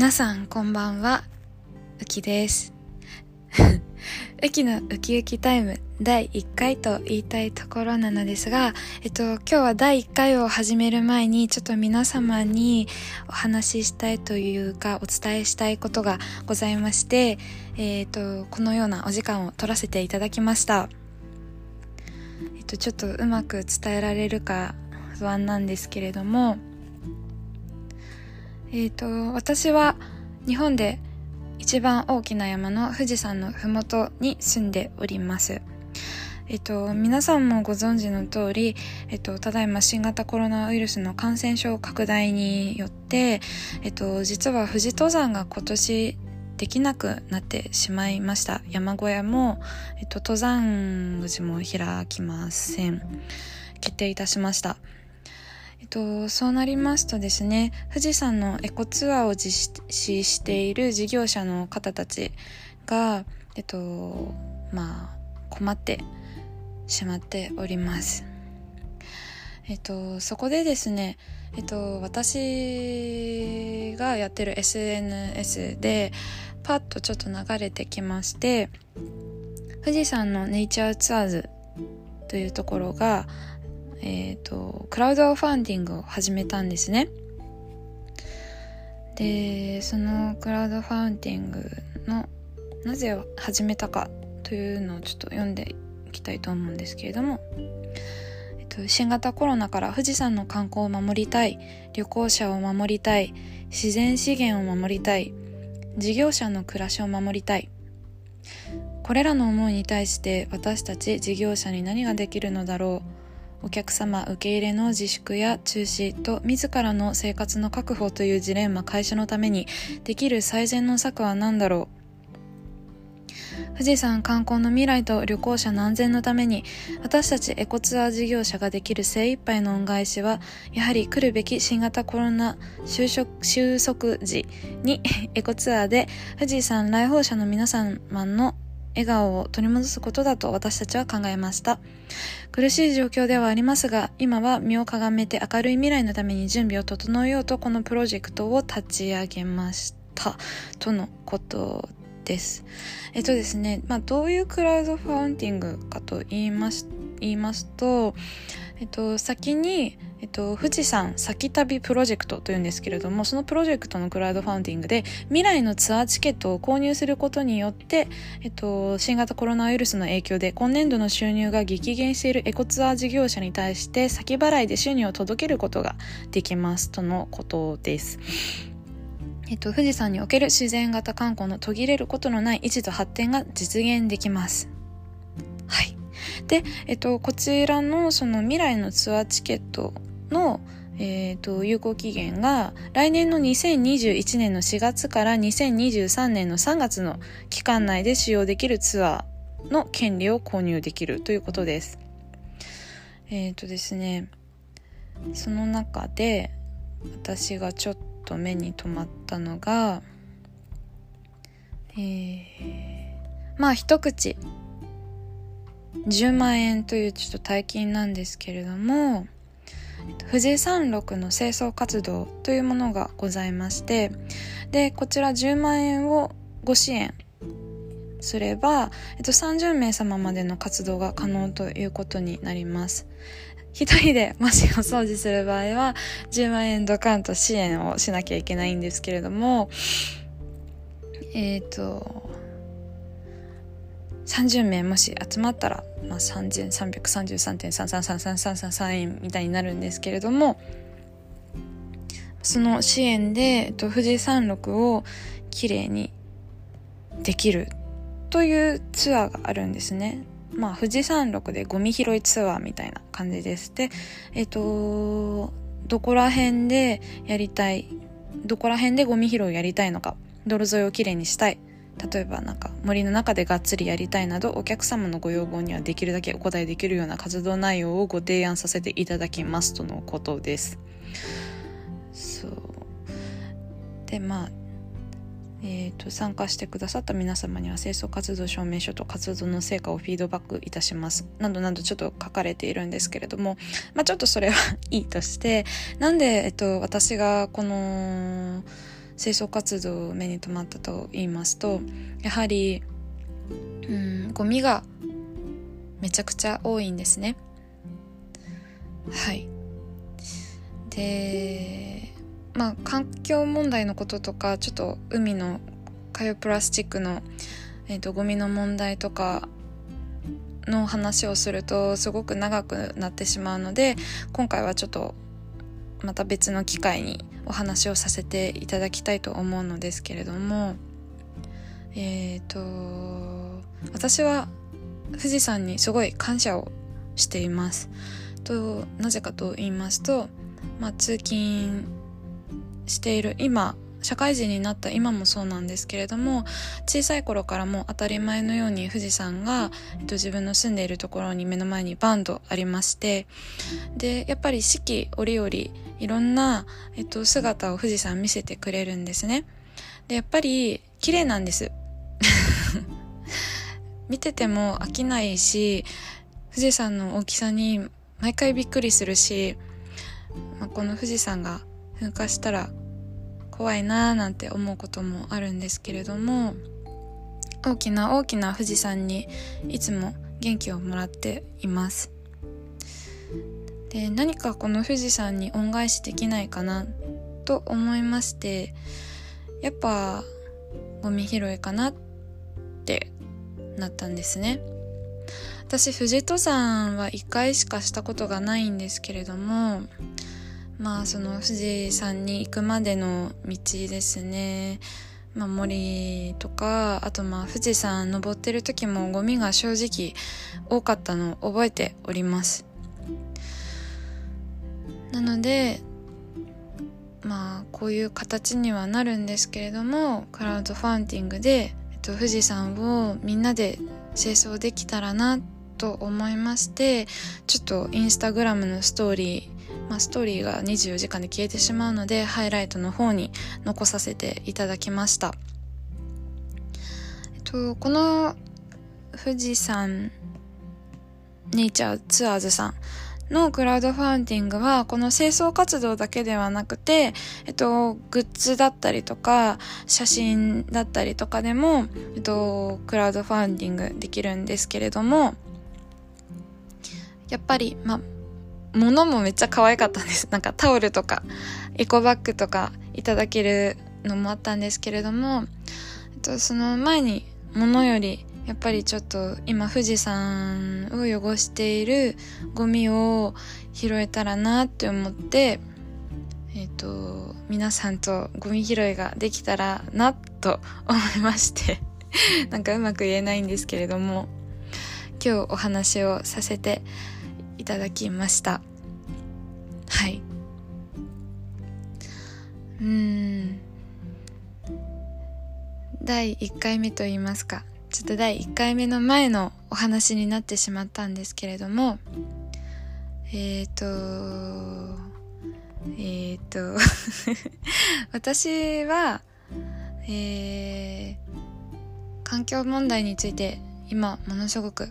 皆さんこんばんは、うきです。うきのウキウキタイム第1回と言いたいところなのですが、えっと、今日は第1回を始める前に、ちょっと皆様にお話ししたいというか、お伝えしたいことがございまして、えっと、このようなお時間を取らせていただきました。えっと、ちょっとうまく伝えられるか不安なんですけれども、えっ、と、私は日本で一番大きな山の富士山のふもとに住んでおります。えっ、と、皆さんもご存知の通り、えっ、と、ただいま新型コロナウイルスの感染症拡大によって、えっ、と、実は富士登山が今年できなくなってしまいました。山小屋も、えっ、と、登山口も開きません。決定いたしました。えっと、そうなりますとですね、富士山のエコツアーを実施している事業者の方たちが、えっと、まあ、困ってしまっております。えっと、そこでですね、えっと、私がやってる SNS で、パッとちょっと流れてきまして、富士山のネイチャーツアーズというところが、えっ、と、クラウドファンディングを始めたんですね。で、そのクラウドファンディングのなぜ始めたかというのをちょっと読んでいきたいと思うんですけれども、えっと、新型コロナから富士山の観光を守りたい、旅行者を守りたい、自然資源を守りたい、事業者の暮らしを守りたい。これらの思いに対して私たち事業者に何ができるのだろうお客様受け入れの自粛や中止と自らの生活の確保というジレンマ解消のためにできる最善の策は何だろう？富士山観光の未来と旅行者の安全のために。私たちエコツアー事業者ができる精一杯の恩返しはやはり来るべき新型コロナ収束収束時にエコツアーで富士山来訪者の皆様の笑顔を取り戻すことだと私たちは考えました。苦しい状況ではありますが、今は身をかがめて明るい未来のために準備を整えようとこのプロジェクトを立ち上げました。とのことです。えっとですね、まあどういうクラウドファウンディングかと言います、言いますと、えっと、先に、えっと、富士山先旅プロジェクトというんですけれども、そのプロジェクトのクラウドファンディングで、未来のツアーチケットを購入することによって、えっと、新型コロナウイルスの影響で今年度の収入が激減しているエコツアー事業者に対して先払いで収入を届けることができますとのことです。えっと、富士山における自然型観光の途切れることのない維持と発展が実現できます。はい。で、えっと、こちらのその未来のツアーチケットの、えっと、有効期限が来年の2021年の4月から2023年の3月の期間内で使用できるツアーの権利を購入できるということです。えっとですね、その中で私がちょっと目に留まったのが、えー、まあ一口10万円というちょっと大金なんですけれども富士山麓の清掃活動というものがございましてでこちら10万円をご支援すれば、えっと、30名様までの活動が可能ということになります。一人でもしお掃除する場合は10万円ドカンと支援をしなきゃいけないんですけれどもえっ、と30名もし集まったら、まあ、3333.333333円みたいになるんですけれどもその支援で、えっと、富士山麓をきれいにできるというツアーがあるんですね。まあ、富士山麓でゴミ拾いツアーみたいな感じです。で、えっと、どこら辺でやりたい、どこら辺でゴミ拾いをやりたいのか、泥沿いをきれいにしたい、例えばなんか森の中でがっつりやりたいなどお客様のご要望にはできるだけお答えできるような活動内容をご提案させていただきますとのことです。そうでまあえーと、参加してくださった皆様には清掃活動証明書と活動の成果をフィードバックいたしますなどなどちょっと書かれているんですけれども、まあ、ちょっとそれはいいとしてなんで、えっと、私がこの清掃活動を目に留まったと言いますとやはりうんゴミがめちゃくちゃ多いんですね。はい。でまあ環境問題のこととかちょっと海の海洋プラスチックの、えーと、ゴミの問題とかの話をするとすごく長くなってしまうので今回はちょっとまた別の機会にお話をさせていただきたいと思うのですけれどもえっ、ー、と私は富士山にすごい感謝をしています。となぜかと言いますと、まあ、通勤している今社会人になった今もそうなんですけれども小さい頃からも当たり前のように富士山が、えっと、自分の住んでいるところに目の前にバンドありましてでやっぱり四季折々いろんな、えっと、姿を富士山見せてくれるんですね。でやっぱり綺麗なんです。見てても飽きないし富士山の大きさに毎回びっくりするし、まあ、この富士山が噴火したら怖いなーなんて思うこともあるんですけれども大きな大きな富士山にいつも元気をもらっています。で何かこの富士山に恩返しできないかなと思いましてやっぱゴミ拾いかなってなったんですね。私富士登山は1回しかしたことがないんですけれどもまあその富士山に行くまでの道ですね、まあ、森とかあとまあ富士山登ってる時もゴミが正直多かったのを覚えております。なのでまあこういう形にはなるんですけれどもクラウドファンティングで、えっと、富士山をみんなで清掃できたらなと思いましてちょっとインスタグラムのストーリーまあ、ストーリーが24時間で消えてしまうのでハイライトの方に残させていただきました、えっと、この富士山ネイチャーツアーズさんのクラウドファンティングはこの清掃活動だけではなくて、えっと、グッズだったりとか写真だったりとかでも、えっと、クラウドファンティングできるんですけれどもやっぱり、まあ、物もめっちゃ可愛かったんです。なんかタオルとか、エコバッグとかいただけるのもあったんですけれども、と、その前に物より、やっぱりちょっと今富士山を汚しているゴミを拾えたらなって思って、えっと、皆さんとゴミ拾いができたらなと思いまして なんかうまく言えないんですけれども、今日お話をさせてただきました。はい。うん。第1回目と言いますか。ちょっと第1回目の前のお話になってしまったんですけれども。えっ、ー、とえっ、ー、と私はえー、環境問題について今ものすごく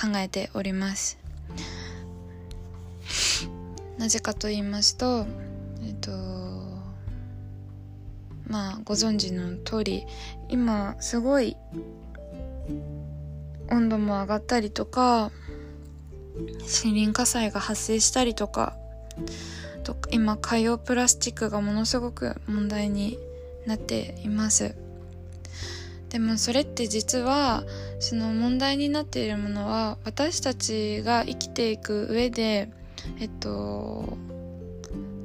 考えております。なぜかと言いますとえっとまあご存知の通り今すごい温度も上がったりとか森林火災が発生したりとか今海洋プラスチックがものすごく問題になっています。でもそれって実はその問題になっているものは私たちが生きていく上でえっと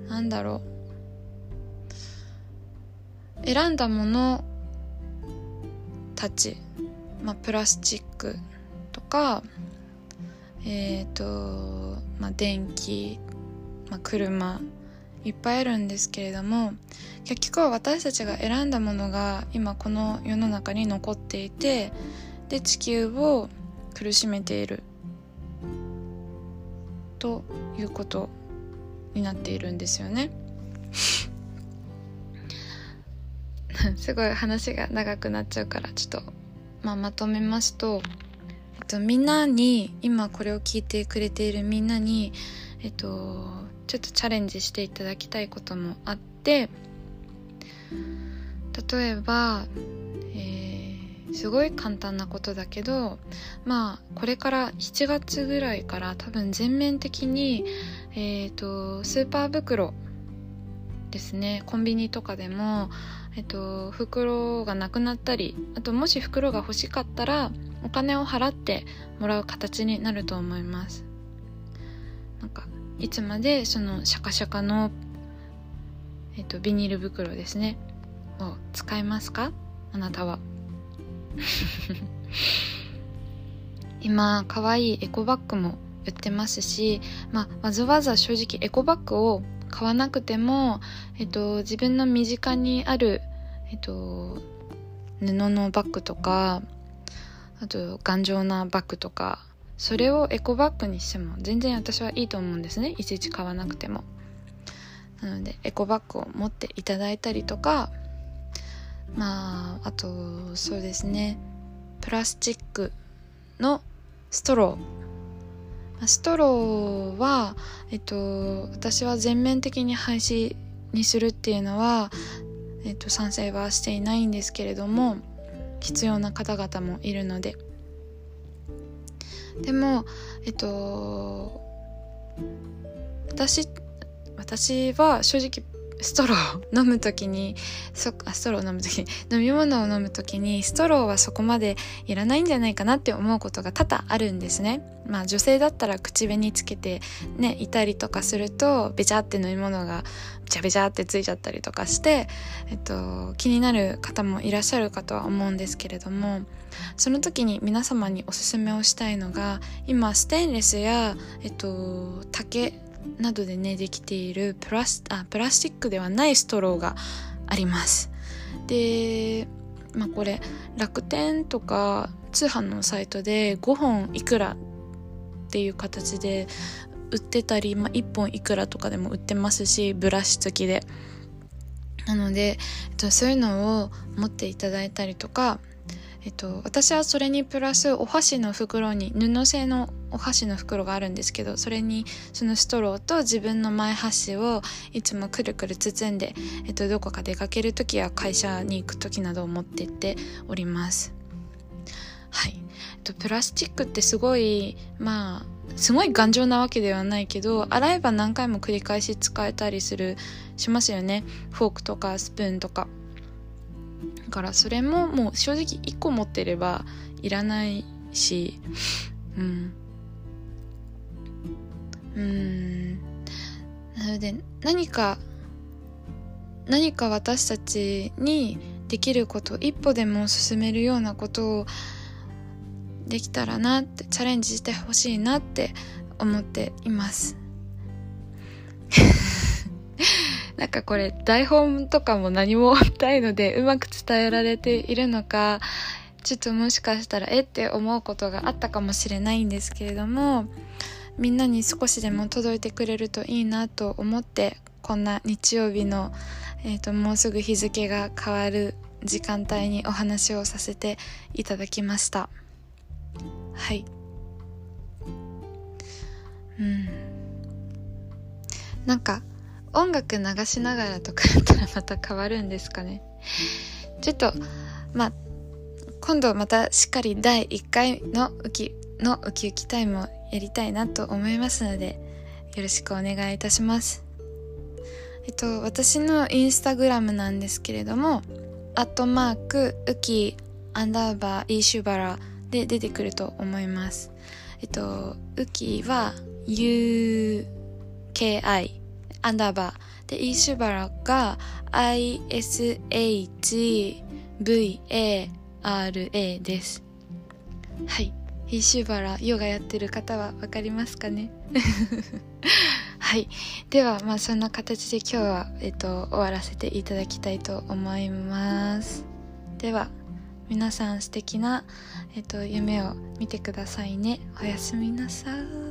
なんだろう。選んだものたち、まあ、プラスチックとかえっ、ー、と、まあ、電気、まあ、車いっぱいあるんですけれども結局は私たちが選んだものが今この世の中に残っていてで地球を苦しめている。ということになっているんですよね。すごい話が長くなっちゃうからちょっと、まあ、まとめますと、えっと、みんなに今これを聞いてくれているみんなに、えっと、ちょっとチャレンジしていただきたいこともあって例えば、すごい簡単なことだけどまあこれから7月ぐらいから多分全面的に、えーと、スーパー袋ですね。コンビニとかでも、えっと、袋がなくなったりあともし袋が欲しかったらお金を払ってもらう形になると思います。なんかいつまでそのシャカシャカの、えっと、ビニール袋ですねを使いますか？あなたは。今可愛いエコバッグも売ってますし、まあ、わざわざ正直エコバッグを買わなくても、えっと、自分の身近にある、えっと、布のバッグとかあと頑丈なバッグとかそれをエコバッグにしても全然私はいいと思うんですね。いちいち買わなくても。なのでエコバッグを持っていただいたりとかまああとそうですね。プラスチックのストロー。ストローは、えっと、私は全面的に廃止にするっていうのは、えっと、賛成はしていないんですけれども必要な方々もいるので。でもえっと私私は正直ストロー飲む時にそあストロー飲む時に飲み物を飲む時にストローはそこまでいらないんじゃないかなって思うことが多々あるんですね。まあ女性だったら口紅つけてねいたりとかするとべちゃって飲み物がべちゃべちゃってついちゃったりとかして、えっと、気になる方もいらっしゃるかとは思うんですけれどもその時に皆様におすすめをしたいのが今ステンレスや、えっと、竹などでねできているプラスあプラスチックではないストローがあります。でまあこれ楽天とか通販のサイトで5本いくらっていう形で売ってたり、まあ、1本いくらとかでも売ってますしブラシ付きで。なので、えっと、そういうのを持っていただいたりとかえっと、私はそれにプラスお箸の袋に布製のお箸の袋があるんですけどそれにそのストローと自分の前箸をいつもくるくる包んで、えっと、どこか出かける時や会社に行く時などを持ってっております。はい、えっと、プラスチックってすごいまあすごい頑丈なわけではないけど洗えば何回も繰り返し使えたりするしますよね。フォークとかスプーンとか。だからそれももう正直1個持ってればいらないしうん。うん。なので何か何か私たちにできること一歩でも進めるようなことをできたらなってチャレンジしてほしいなって思っています。なんかこれ台本とかも何もないのでうまく伝えられているのかちょっともしかしたらえって思うことがあったかもしれないんですけれどもみんなに少しでも届いてくれるといいなと思ってこんな日曜日の、えーと、もうすぐ日付が変わる時間帯にお話をさせていただきました。はい。うん。なんか音楽流しながらとかやったらまた変わるんですかね。ちょっとまあ今度またしっかり第1回のウキのウキウキタイムをやりたいなと思いますのでよろしくお願いいたしますえっと私のインスタグラムなんですけれどもアットマークウキアンダーバーイーシュバラで出てくると思いますえっとウキは UKI アンダーバー。で、イーシュバラが ISHVARA です。はい。編集バラ、ヨガやってる方は分かりますかね？はい。では、まあそんな形で今日は、えっと、終わらせていただきたいと思います。では、皆さん素敵な、えっと、夢を見てくださいね。おやすみなさい。